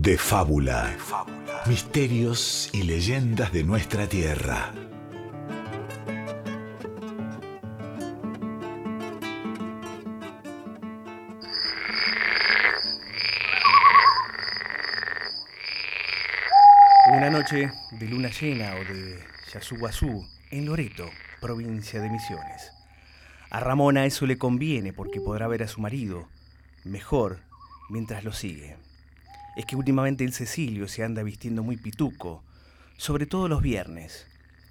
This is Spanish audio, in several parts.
De fábula. Misterios y leyendas de nuestra tierra. Una noche de luna llena o de Yasuguazú, en Loreto, provincia de Misiones. A Ramona eso le conviene porque podrá ver a su marido mejor mientras lo sigue. Es que últimamente el Cecilio se anda vistiendo muy pituco, sobre todo los viernes.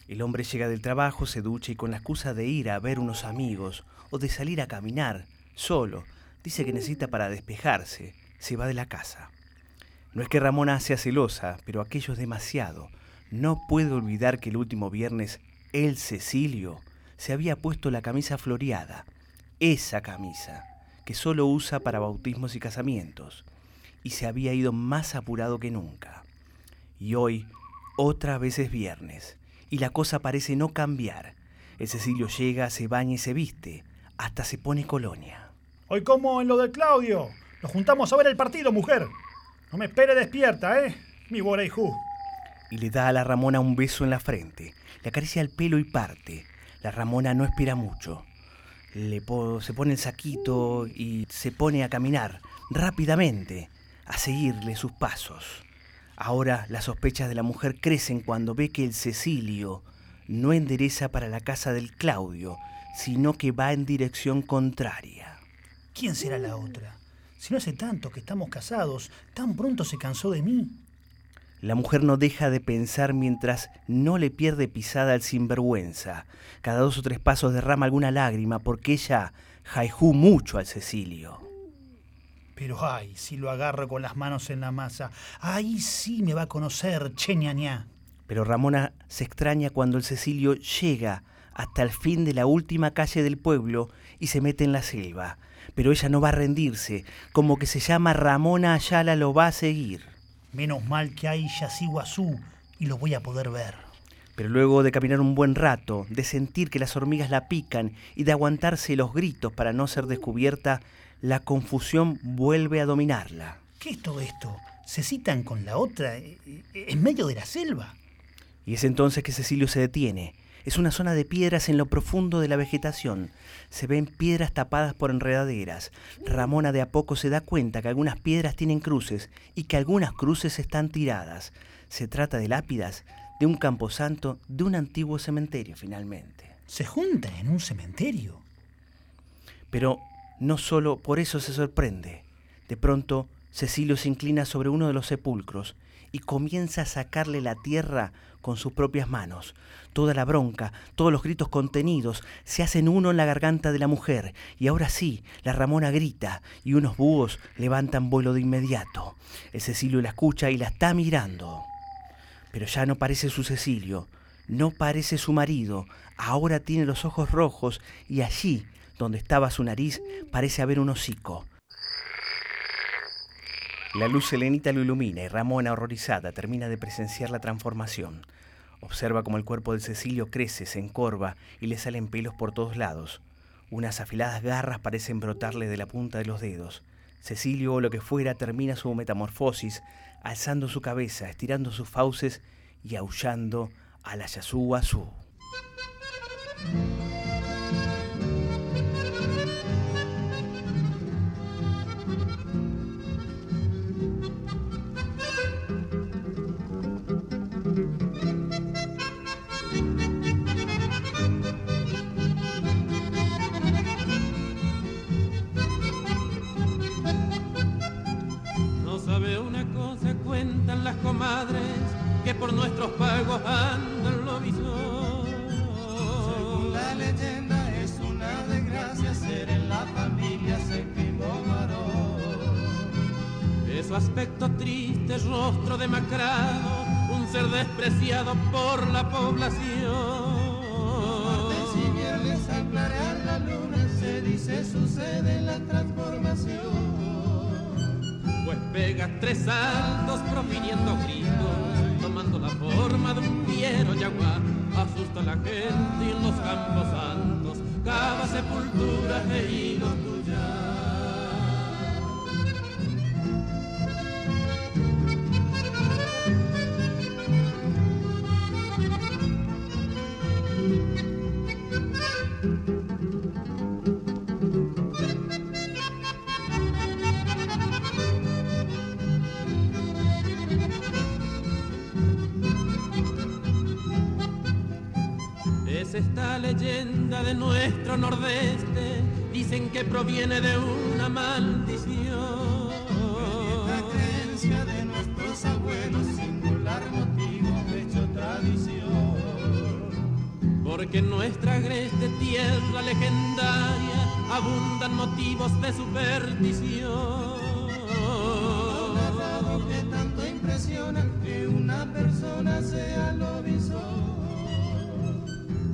El hombre llega del trabajo, se ducha y con la excusa de ir a ver unos amigos o de salir a caminar solo, dice que necesita para despejarse, se va de la casa. No es que Ramona sea celosa, pero aquello es demasiado. No puede olvidar que el último viernes el Cecilio se había puesto la camisa floreada, esa camisa, que solo usa para bautismos y casamientos, y se había ido más apurado que nunca. Y hoy, otra vez es viernes, y la cosa parece no cambiar. El Cecilio llega, se baña y se viste, hasta se pone colonia. Hoy como en lo del Claudio. Nos juntamos a ver el partido, mujer. No me espere despierta, ¿eh? Mi Boreijú. Y le da a la Ramona un beso en la frente, le acaricia el pelo y parte. La Ramona no espera mucho. Le se pone el saquito y se pone a caminar rápidamente, a seguirle sus pasos. Ahora las sospechas de la mujer crecen cuando ve que el Cecilio no endereza para la casa del Claudio, sino que va en dirección contraria. ¿Quién será la otra? Si no hace tanto que estamos casados, tan pronto se cansó de mí. La mujer no deja de pensar mientras no le pierde pisada al sinvergüenza. Cada dos o tres pasos derrama alguna lágrima porque ella jaijú mucho al Cecilio. Pero ay, si lo agarro con las manos en la masa, ahí sí me va a conocer, che. Pero Ramona se extraña cuando el Cecilio llega hasta el fin de la última calle del pueblo y se mete en la selva pero ella no va a rendirse, como que se llama Ramona Ayala lo va a seguir. Menos mal que hay Yasiguazú y lo voy a poder ver. Pero luego de caminar un buen rato, de sentir que las hormigas la pican y de aguantarse los gritos para no ser descubierta, la confusión vuelve a dominarla. ¿Qué es todo esto? ¿Se citan con la otra eh, eh, en medio de la selva? Y es entonces que Cecilio se detiene es una zona de piedras en lo profundo de la vegetación. Se ven piedras tapadas por enredaderas. Ramona de a poco se da cuenta que algunas piedras tienen cruces y que algunas cruces están tiradas. Se trata de lápidas de un camposanto de un antiguo cementerio, finalmente. ¿Se junta en un cementerio? Pero no solo por eso se sorprende. De pronto, Cecilio se inclina sobre uno de los sepulcros y comienza a sacarle la tierra con sus propias manos. Toda la bronca, todos los gritos contenidos se hacen uno en la garganta de la mujer, y ahora sí, la Ramona grita y unos búhos levantan vuelo de inmediato. El Cecilio la escucha y la está mirando. Pero ya no parece su Cecilio, no parece su marido, ahora tiene los ojos rojos y allí, donde estaba su nariz, parece haber un hocico. La luz selenita lo ilumina y Ramona, horrorizada, termina de presenciar la transformación. Observa cómo el cuerpo de Cecilio crece, se encorva y le salen pelos por todos lados. Unas afiladas garras parecen brotarle de la punta de los dedos. Cecilio o lo que fuera termina su metamorfosis, alzando su cabeza, estirando sus fauces y aullando a la Azú. que por nuestros pagos andan lo visó. Según la leyenda es una desgracia ser en la familia séptimo varón. De su aspecto triste, rostro demacrado, un ser despreciado por la población. Tres saltos profiriendo gritos, tomando la forma de un fiero yaguá, asusta a la gente en los campos santos cava sepulturas de hilos tuyas. De nuestro nordeste? Dicen que proviene de una maldición. La creencia de nuestros abuelos, singular motivo hecho tradición. Porque en nuestra agreste tierra legendaria abundan motivos de superstición. que tanto impresiona que una persona sea lo visor.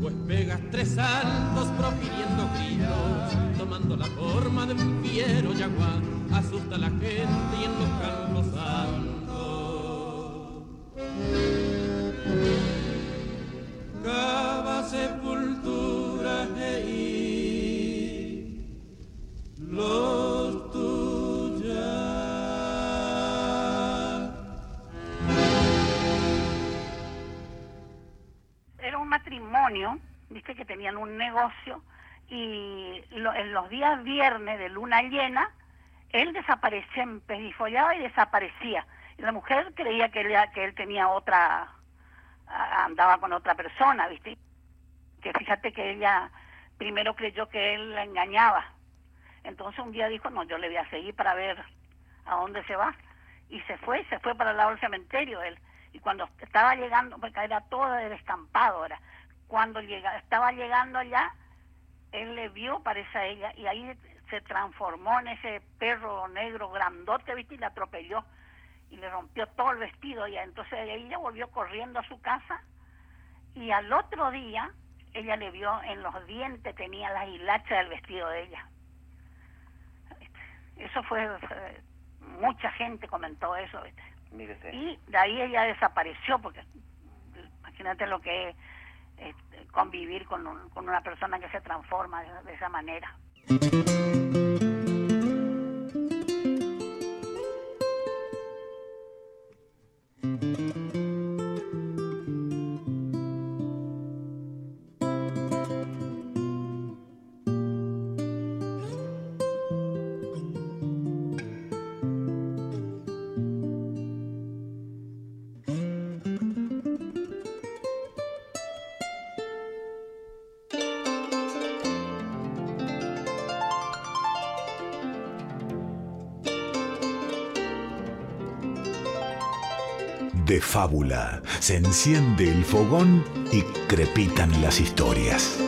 Pues pegas tres saltos profiriendo gritos, tomando la forma de un fiero yaguá, asusta a la gente y en los campos santos. Un negocio y lo- en los días viernes de luna llena, él desaparecía, empedifollaba y desaparecía. Y la mujer creía que él, tenía otra, andaba con otra persona, viste. Que fíjate que ella primero creyó que él la engañaba. Entonces un día dijo, no, yo le voy a seguir para ver a dónde se va. Y se fue, se fue para el lado del cementerio él. Y cuando estaba llegando, porque era todo de descampado, era. Cuando llega, estaba llegando allá, él le vio, parece a ella, y ahí se transformó en ese perro negro grandote, ¿viste? Y le atropelló y le rompió todo el vestido. Y entonces ella volvió corriendo a su casa y al otro día ella le vio en los dientes, tenía las hilachas del vestido de ella. Eso fue, fue- mucha gente comentó eso, ¿viste? Mírese. Y de ahí ella desapareció, porque imagínate lo que es este, convivir con, un- con una persona que se transforma de, de esa manera. Fábula se enciende el fogón y crepitan las historias.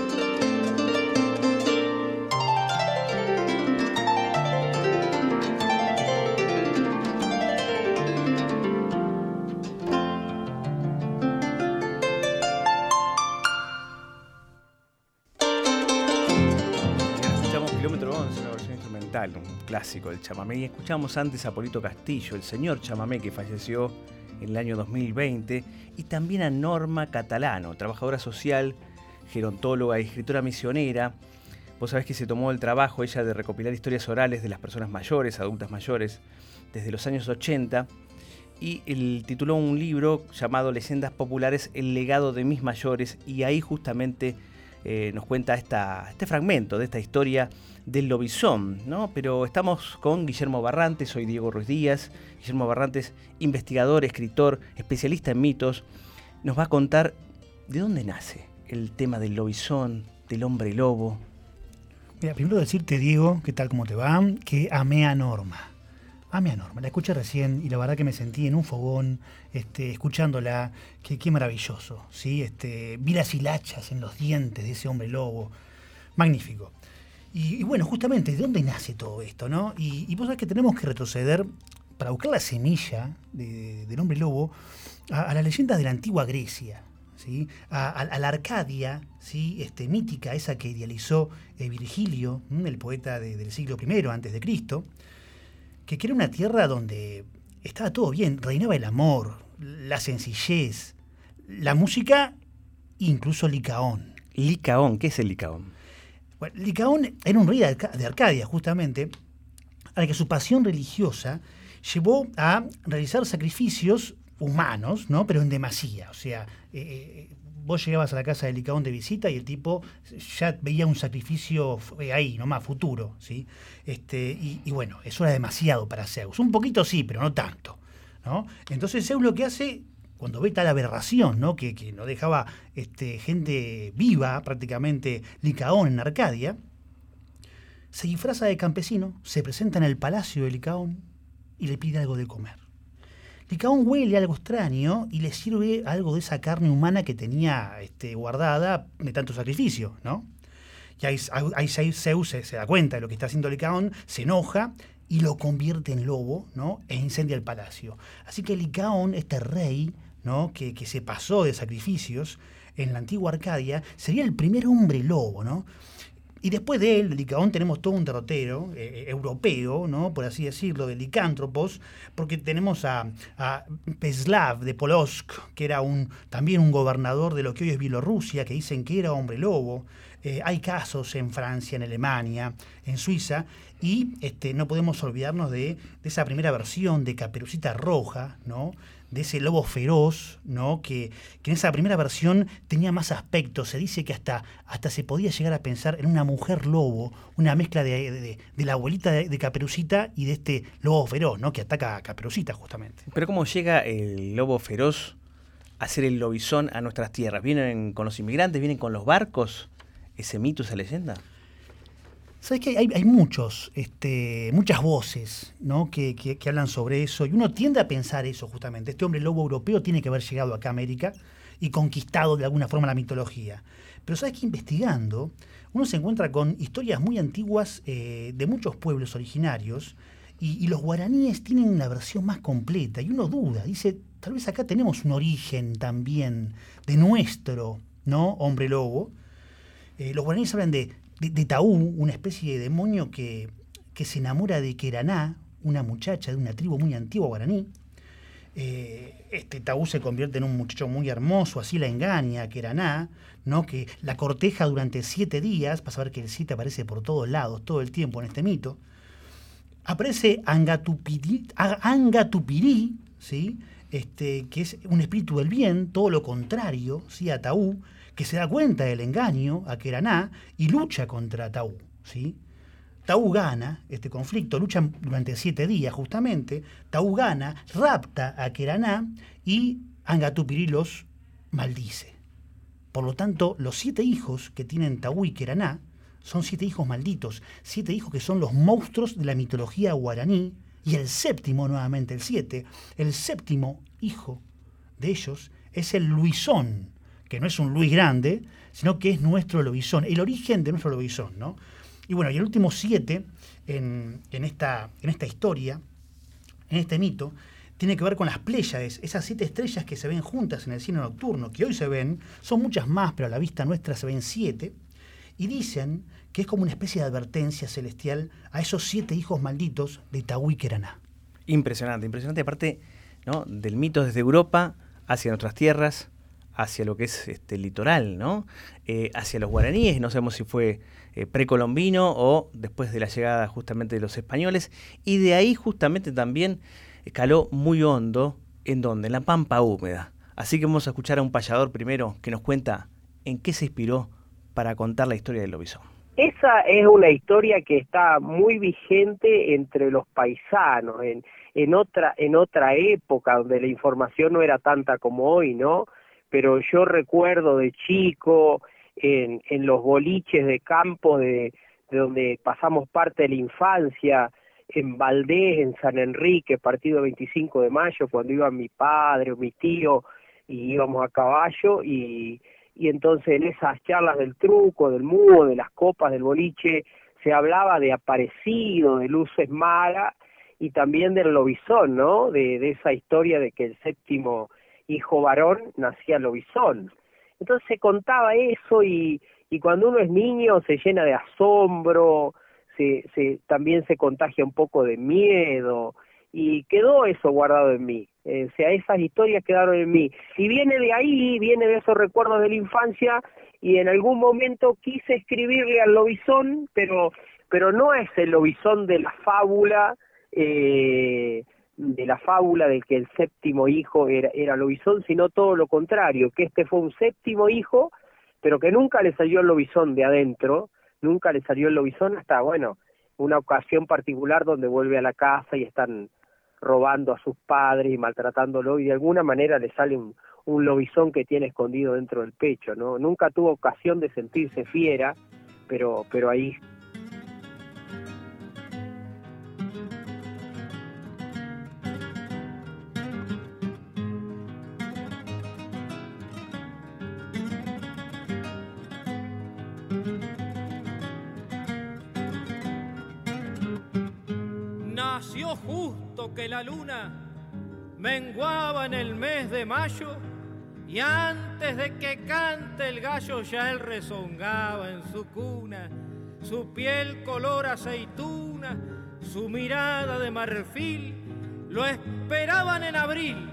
Escuchamos Kilómetro 11, una versión instrumental, un clásico del chamamé. Y escuchamos antes a Polito Castillo, el señor chamamé que falleció en el año 2020. Y también a Norma Catalano, trabajadora social, gerontóloga y escritora misionera. Vos sabés que se tomó el trabajo ella de recopilar historias orales de las personas mayores, adultas mayores, desde los años 80. Y él tituló un libro llamado Leyendas Populares, El legado de mis mayores. Y ahí justamente eh, nos cuenta este fragmento de esta historia del lobizón, ¿no? Pero estamos con Guillermo Barrantes, soy Diego Ruiz Díaz. Guillermo Barrantes, investigador, escritor, especialista en mitos, nos va a contar de dónde nace el tema del lobizón, del hombre lobo. Mira, primero decirte, Diego, ¿qué tal, cómo te va? Que amé a Norma. Amé a Norma. La escuché recién y la verdad que me sentí en un fogón, este, escuchándola. Qué, maravilloso, ¿sí? Este, vi las hilachas en los dientes de ese hombre lobo. Magnífico. Y, bueno, justamente, ¿de dónde nace todo esto, no? Y, y vos sabés que tenemos que retroceder para buscar la semilla de- del hombre lobo a, las leyendas de la antigua Grecia, ¿sí? a, la Arcadia ¿sí? este, mítica, esa que idealizó Virgilio, el poeta de- del siglo I antes de Cristo, que era una tierra donde estaba todo bien, reinaba el amor, la sencillez, la música, incluso Licaón. Licaón, ¿qué es el Licaón? Bueno, Licaón era un rey de Arca- de Arcadia, justamente, al que su pasión religiosa llevó a realizar sacrificios humanos, ¿no? Pero en demasía. O sea, eh, eh, vos llegabas a la casa de Licaón de visita y el tipo ya veía un sacrificio eh, ahí, nomás, futuro, ¿sí? Este, y, bueno, eso era demasiado para Zeus. Un poquito sí, pero no tanto, ¿no? Entonces Zeus lo que hace, cuando ve tal aberración, ¿no? que, que no dejaba este, gente viva, prácticamente Licaón en Arcadia, se disfraza de campesino, se presenta en el palacio de Licaón y le pide algo de comer. Licaón huele algo extraño y le sirve algo de esa carne humana que tenía este, guardada de tanto sacrificio, ¿no? Y ahí, ahí Zeus se, se da cuenta de lo que está haciendo Licaón, se enoja y lo convierte en lobo, ¿no? E incendia el palacio. Así que Licaón, este rey, ¿no? Que, que, se pasó de sacrificios en la antigua Arcadia, sería el primer hombre lobo, ¿no? Y después de él, de Licaón, tenemos todo un derrotero eh, europeo, ¿no? por así decirlo, de licántropos, porque tenemos a, a, Peslav de Polosk, que era un, también un gobernador de lo que hoy es Bielorrusia, que dicen que era hombre lobo. Eh, hay casos en Francia, en Alemania, en Suiza, y este, no podemos olvidarnos de, de esa primera versión de Caperucita Roja, ¿no? De ese lobo feroz, ¿no? Que, que, en esa primera versión tenía más aspectos. Se dice que hasta, hasta se podía llegar a pensar en una mujer lobo, una mezcla de, de, de la abuelita de, Caperucita y de este lobo feroz, ¿no? Que ataca a Caperucita justamente. Pero ¿cómo llega el lobo feroz a ser el lobizón a nuestras tierras? ¿Vienen con los inmigrantes? ¿Vienen con los barcos? ¿Ese mito, esa leyenda? Sabes que hay, hay, muchos, este, muchas voces ¿no? Que, hablan sobre eso y uno tiende a pensar eso justamente. Este hombre lobo europeo tiene que haber llegado acá a América y conquistado de alguna forma la mitología. Pero sabes que investigando uno se encuentra con historias muy antiguas eh, de muchos pueblos originarios y, los guaraníes tienen una versión más completa y uno duda, dice, tal vez acá tenemos un origen también de nuestro hombre lobo. Eh, los guaraníes hablan de de, Taú, una especie de demonio que, que se enamora de Queraná, una muchacha de una tribu muy antigua guaraní. Eh, este Taú se convierte en un muchacho muy hermoso, así la engaña, Queraná, ¿no? que la corteja durante siete días, para saber que el siete aparece por todos lados, todo el tiempo en este mito. Aparece Angatupirí ¿sí? este, que es un espíritu del bien, todo lo contrario ¿sí? a Taú, que se da cuenta del engaño a Keraná y lucha contra Taú. ¿sí? Taú gana este conflicto, luchan durante siete días justamente, Taú gana, rapta a Keraná y Angatupiri los maldice. Por lo tanto, los siete hijos que tienen Taú y Keraná son siete hijos malditos, siete hijos que son los monstruos de la mitología guaraní, y el séptimo, nuevamente el siete, el séptimo hijo de ellos es el Luisón, que no es un Luis grande, sino que es nuestro lobizón, el origen de nuestro lobizón, ¿no? Y bueno, y el último siete en, en, esta, en esta historia, en este mito, tiene que ver con las Pléyades, esas siete estrellas que se ven juntas en el cielo nocturno, que hoy se ven, son muchas más, pero a la vista nuestra se ven siete, y dicen que es como una especie de advertencia celestial a esos siete hijos malditos de Tahui Keraná. Impresionante, impresionante, aparte ¿no? del mito desde Europa hacia nuestras tierras, hacia lo que es este litoral, ¿no? Eh, hacia los guaraníes, no sabemos si fue eh, precolombino o después de la llegada justamente de los españoles, y de ahí justamente también caló muy hondo, ¿en dónde? En la pampa húmeda. Así que vamos a escuchar a un payador primero que nos cuenta en qué se inspiró para contar la historia del lobizón. Esa es una historia que está muy vigente entre los paisanos, en, en, otra, en otra época donde la información no era tanta como hoy, ¿no? Pero yo recuerdo de chico en, en los boliches de campo de, de donde pasamos parte de la infancia, en Valdés, en San Enrique, partido 25 de mayo, cuando iba mi padre o mi tío y íbamos a caballo y, y entonces en esas charlas del truco, del mudo, de las copas, del boliche, se hablaba de aparecido, de luces malas y también del lobizón, ¿no? De, de esa historia de que el séptimo hijo varón nacía lobizón. Entonces se contaba eso y, cuando uno es niño se llena de asombro, se, se, también se contagia un poco de miedo y quedó eso guardado en mí. Eh, o sea, esas historias quedaron en mí. Y viene de ahí, viene de esos recuerdos de la infancia y en algún momento quise escribirle al lobizón, pero, pero no es el lobizón de la fábula, eh, de la fábula de que el séptimo hijo era, era lobizón, sino todo lo contrario, que este fue un séptimo hijo, pero que nunca le salió el lobizón de adentro, nunca le salió el lobizón hasta, bueno, una ocasión particular donde vuelve a la casa y están robando a sus padres y maltratándolo y de alguna manera le sale un, un lobizón que tiene escondido dentro del pecho, ¿no? Nunca tuvo ocasión de sentirse fiera, pero, pero ahí luna menguaba en el mes de mayo y antes de que cante el gallo ya él rezongaba en su cuna, su piel color aceituna, su mirada de marfil, lo esperaban en abril,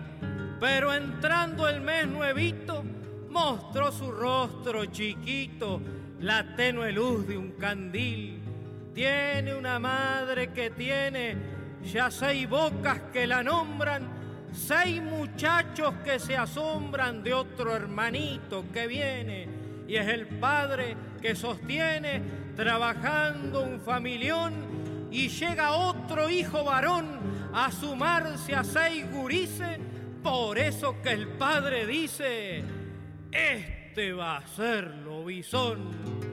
pero entrando el mes nuevito, mostró su rostro chiquito, la tenue luz de un candil. Tiene una madre que tiene ya seis bocas que la nombran, seis muchachos que se asombran de otro hermanito que viene y es el padre que sostiene trabajando un familión y llega otro hijo varón a sumarse a seis gurises, por eso que el padre dice, este va a ser lobizón.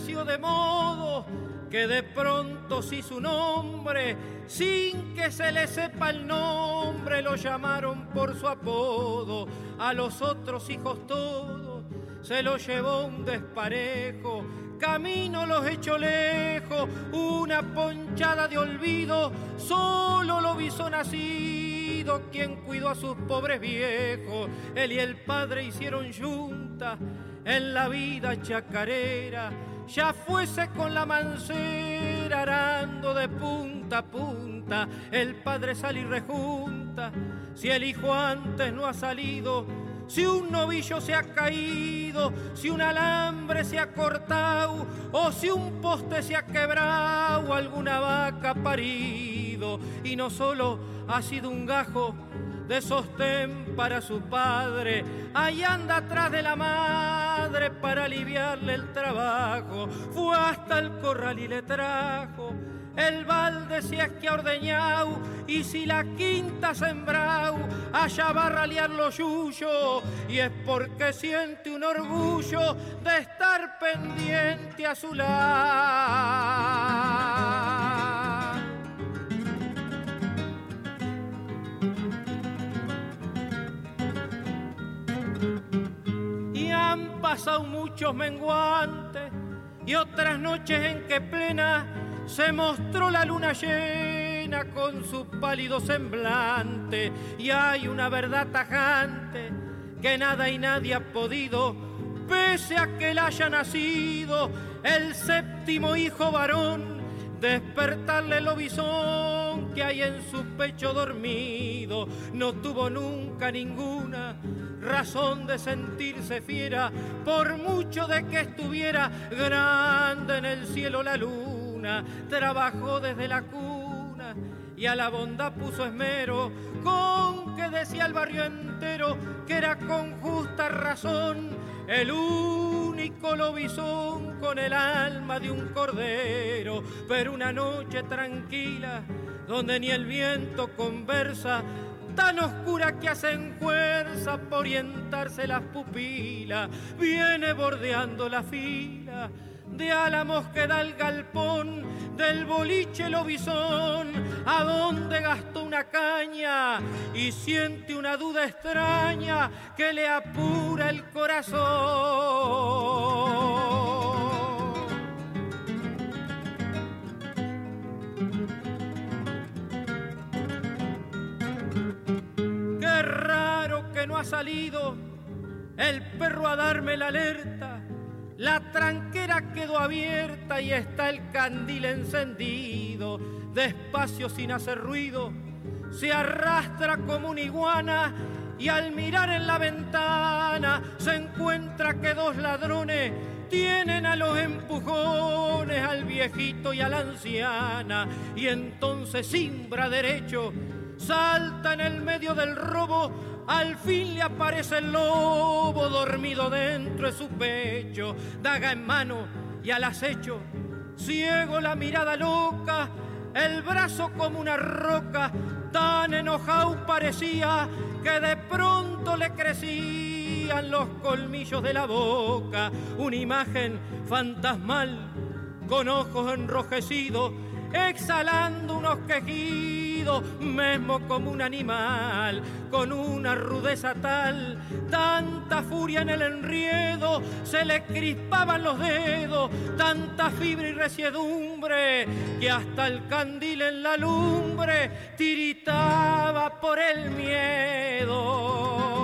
De modo que de pronto si su nombre, sin que se le sepa el nombre, lo llamaron por su apodo. A los otros hijos todos se lo llevó un desparejo, camino los echó lejos, una ponchada de olvido, solo lo visó nacido, quien cuidó a sus pobres viejos. Él y el padre hicieron junta en la vida chacarera, ya fuese con la mancera arando de punta a punta, el padre sale y rejunta, si el hijo antes no ha salido, si un novillo se ha caído, si un alambre se ha cortado, o si un poste se ha quebrado, alguna vaca ha parido, y no solo ha sido un gajo, de sostén para su padre. Ahí anda atrás de la madre para aliviarle el trabajo. Fue hasta el corral y le trajo el balde si es que ha ordeñado y si la quinta sembrado, allá va a ralear lo suyo y es porque siente un orgullo de estar pendiente a su lado. Han pasado muchos menguantes y otras noches en que plena se mostró la luna llena con su pálido semblante y hay una verdad tajante que nada y nadie ha podido, pese a que él haya nacido el séptimo hijo varón, despertarle el lobizón que hay en su pecho dormido, no tuvo nunca ninguna razón de sentirse fiera, por mucho de que estuviera grande en el cielo la luna, trabajó desde la cuna y a la bondad puso esmero, con que decía el barrio entero que era con justa razón el único lobizón con el alma de un cordero, pero una noche tranquila donde ni el viento conversa, tan oscura que hacen fuerza por orientarse las pupilas, viene bordeando la fila de álamos que da el galpón, del boliche lobizón, a donde gastó una caña y siente una duda extraña que le apura el corazón. No ha salido el perro a darme la alerta. La tranquera quedó abierta y está el candil encendido. Despacio sin hacer ruido, se arrastra como una iguana y al mirar en la ventana se encuentra que dos ladrones tienen a los empujones al viejito y a la anciana y entonces simbra derecho salta en el medio del robo al fin le aparece el lobo dormido dentro de su pecho, daga en mano y al acecho, ciego la mirada loca, el brazo como una roca, tan enojado parecía que de pronto le crecían los colmillos de la boca, una imagen fantasmal con ojos enrojecidos, exhalando unos quejidos, mismo como un animal, con una rudeza tal, tanta furia en el enriedo, se le crispaban los dedos, tanta fibra y resiedumbre, que hasta el candil en la lumbre tiritaba por el miedo.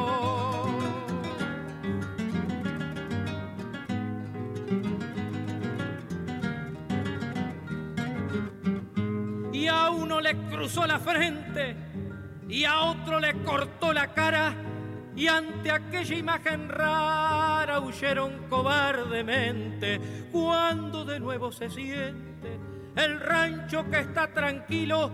Le cruzó la frente y a otro le cortó la cara y ante aquella imagen rara huyeron cobardemente. Cuando de nuevo se siente el rancho que está tranquilo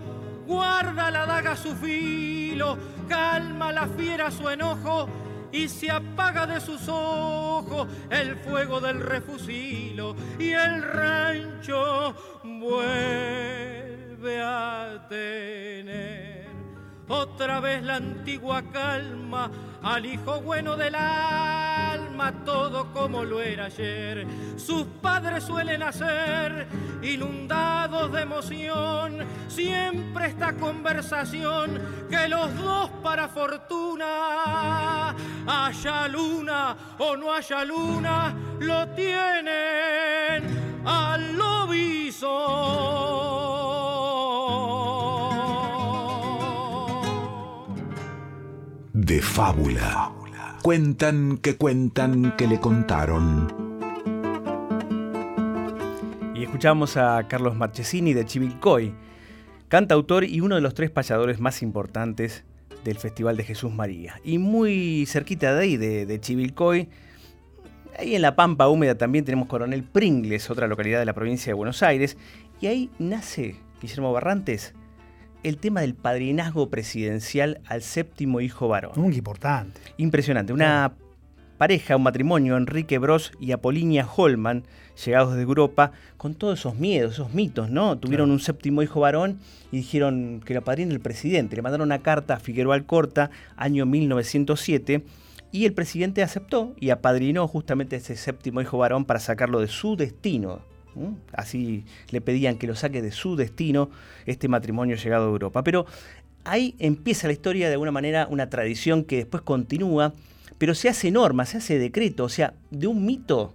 guarda la daga su filo calma la fiera su enojo y se apaga de sus ojos el fuego del refusilo. Y el rancho vuelve a tener otra vez la antigua calma al hijo bueno del alma, todo como lo era ayer. Sus padres suelen hacer inundados de emoción, siempre esta conversación que los dos para fortuna, haya luna o no haya luna, lo tienen al lobizo. De fábula. Cuentan que cuentan que le contaron. Y escuchamos a Carlos Marchesini de Chivilcoy, cantautor y uno de los tres payadores más importantes del Festival de Jesús María. Y muy cerquita de ahí, de, de Chivilcoy, ahí en la Pampa Húmeda también tenemos Coronel Pringles, otra localidad de la provincia de Buenos Aires. Y ahí nace, Guillermo Barrantes, el tema del padrinazgo presidencial al séptimo hijo varón. Muy importante. Impresionante. Una pareja, un matrimonio, Enrique Bros y Apollinia Holman, llegados de Europa, con todos esos miedos, esos mitos, ¿no? Tuvieron un séptimo hijo varón y dijeron que lo padrina el presidente. Le mandaron una carta a Figueroa Alcorta, año 1907, y el presidente aceptó y apadrinó justamente ese séptimo hijo varón para sacarlo de su destino. ¿Mm? Así le pedían que lo saque de su destino este matrimonio llegado a Europa. Pero ahí empieza la historia de alguna manera, una tradición que después continúa, pero se hace norma, se hace decreto, o sea, de un mito,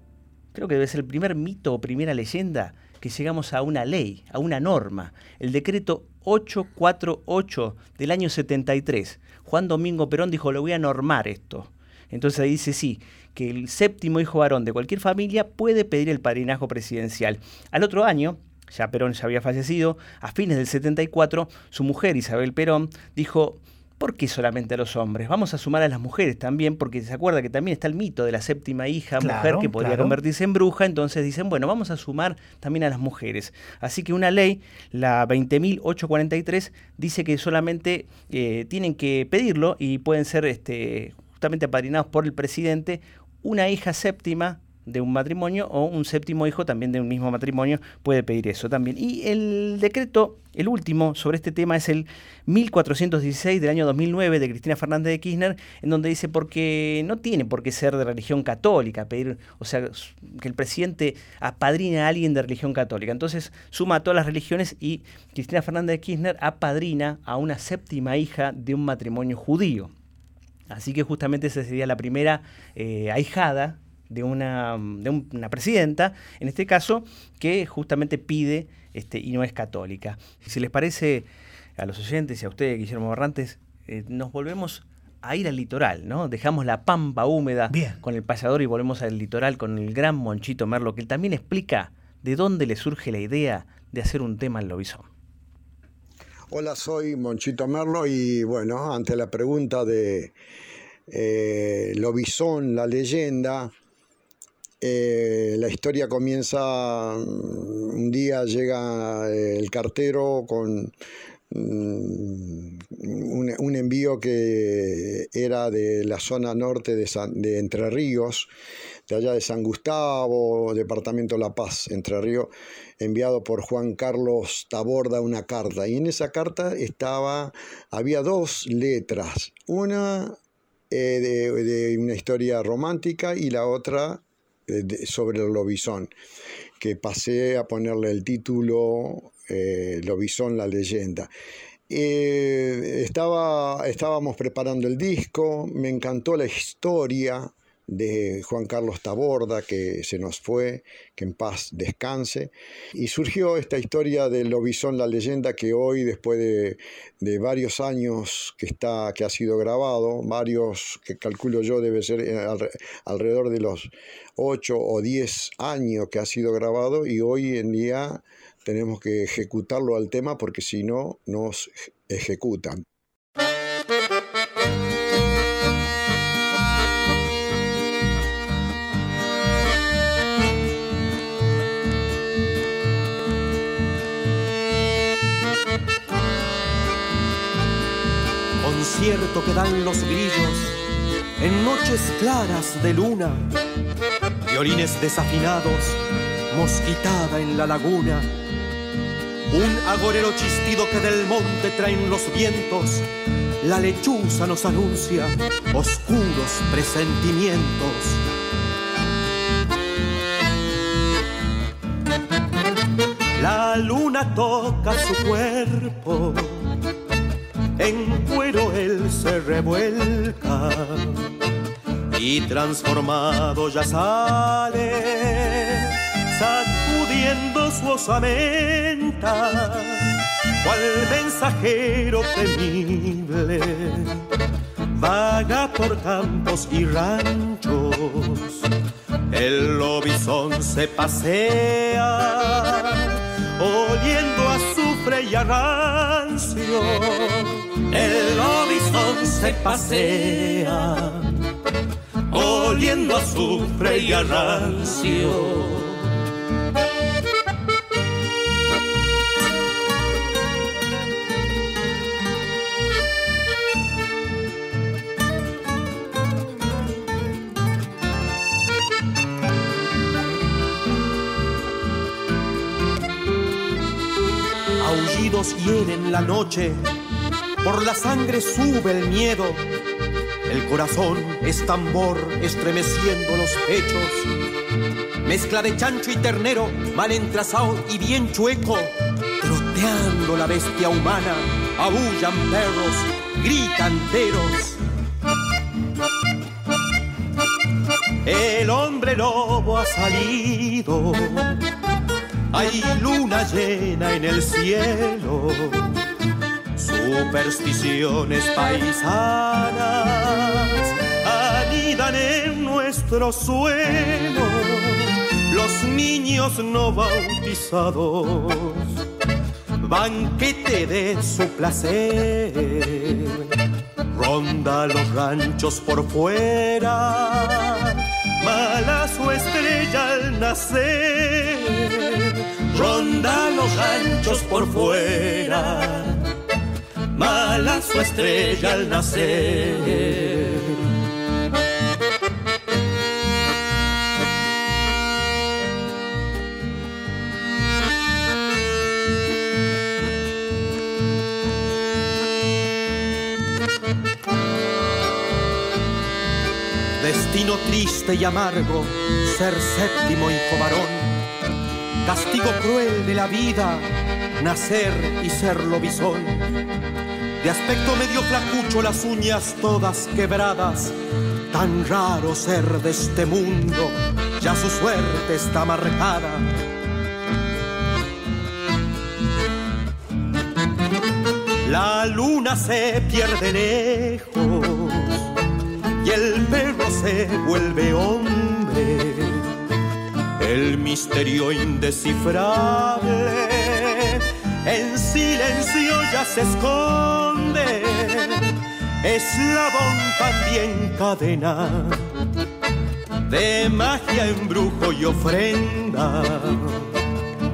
creo que debe ser el primer mito o primera leyenda, que llegamos a una ley, a una norma, el decreto 848 del año 73. Juan Domingo Perón dijo, lo voy a normar esto. Entonces ahí dice sí, que el séptimo hijo varón de cualquier familia puede pedir el padrinazgo presidencial. Al otro año, ya Perón ya había fallecido, a fines del 74, su mujer Isabel Perón dijo, ¿por qué solamente a los hombres? Vamos a sumar a las mujeres también, porque se acuerda que también está el mito de la séptima hija, Claro, mujer que podría claro. convertirse en bruja, entonces dicen, bueno, vamos a sumar también a las mujeres. Así que una ley, la 20.843, dice que solamente eh, tienen que pedirlo y pueden ser este, justamente apadrinados por el presidente una hija séptima de un matrimonio o un séptimo hijo también de un mismo matrimonio puede pedir eso también. Y el decreto, el último sobre este tema es el 1416 del año 2009 de Cristina Fernández de Kirchner, en donde dice porque no tiene por qué ser de religión católica, pedir, o sea, que el presidente apadrine a alguien de religión católica. Entonces suma a todas las religiones y Cristina Fernández de Kirchner apadrina a una séptima hija de un matrimonio judío. Así que justamente esa sería la primera eh, ahijada de una, de un- una presidenta, en este caso, que justamente pide este, y no es católica. Si les parece a los oyentes y a ustedes, Guillermo Barrantes, eh, nos volvemos a ir al litoral, ¿no? Dejamos la pampa húmeda Bien. con el payador y volvemos al litoral con el gran Monchito Merlo, que él también explica de dónde le surge la idea de hacer un tema en Lobizón. Hola, soy Monchito Merlo y bueno, ante la pregunta de eh, Lobizón, la leyenda, eh, la historia comienza, mm, un día llega el cartero con un, un envío que era de la zona norte de, San- de Entre Ríos, de allá de San Gustavo, departamento La Paz, Entre Ríos, enviado por Juan Carlos Taborda una carta. Y en esa carta estaba, había dos letras, una eh, de, de una historia romántica y la otra eh, sobre el lobizón, que pasé a ponerle el título eh, Lobizón, la leyenda. Eh, estaba, estábamos preparando el disco, me encantó la historia de Juan Carlos Taborda, que se nos fue, que en paz descanse, y surgió esta historia del Lobizón, la leyenda, que hoy, después de, de varios años que, está, que ha sido grabado, varios que calculo yo debe ser eh, alre- alrededor de los 8 o 10 años que ha sido grabado, y hoy en día tenemos que ejecutarlo al tema porque si no nos ejecutan. concierto que dan los grillos en noches claras de luna, violines desafinados, mosquitada en la laguna, un agorero chistido que del monte traen los vientos, la lechuza nos anuncia oscuros presentimientos. La luna toca su cuerpo en cuero él se revuelca y transformado ya sale, su osamenta, cual mensajero temible, vaga por campos y ranchos. El lobizón se pasea, oliendo azufre y a rancio. El lobizón se pasea, oliendo a azufre y a rancio. Aullidos hieren la noche, por la sangre sube el miedo. El corazón es tambor estremeciendo los pechos. Mezcla de chancho y ternero, mal entrazado y bien chueco. Troteando la bestia humana, aullan perros, gritan teros. El hombre lobo ha salido. Hay luna llena en el cielo supersticiones paisanas anidan en nuestro suelo. Los niños no bautizados, banquete de su placer, ronda los ranchos por fuera, mala su estrella al nacer, ronda los ranchos por fuera mala su estrella al nacer. Destino triste y amargo, ser séptimo hijo varón, castigo cruel de la vida, nacer y ser lobizón de aspecto medio flacucho, las uñas todas quebradas. Tan raro ser de este mundo, ya su suerte está marcada. La luna se pierde lejos y el perro se vuelve hombre. El misterio indescifrable en silencio ya se esconde. Eslabón también cadena de magia, embrujo y ofrenda.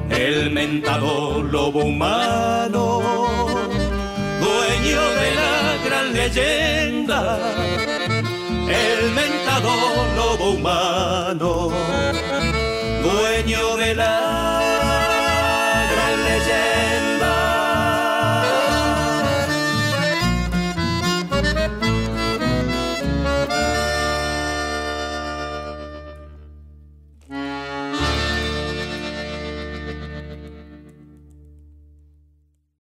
El mentado lobo humano dueño de la gran leyenda, el mentado lobo humano, dueño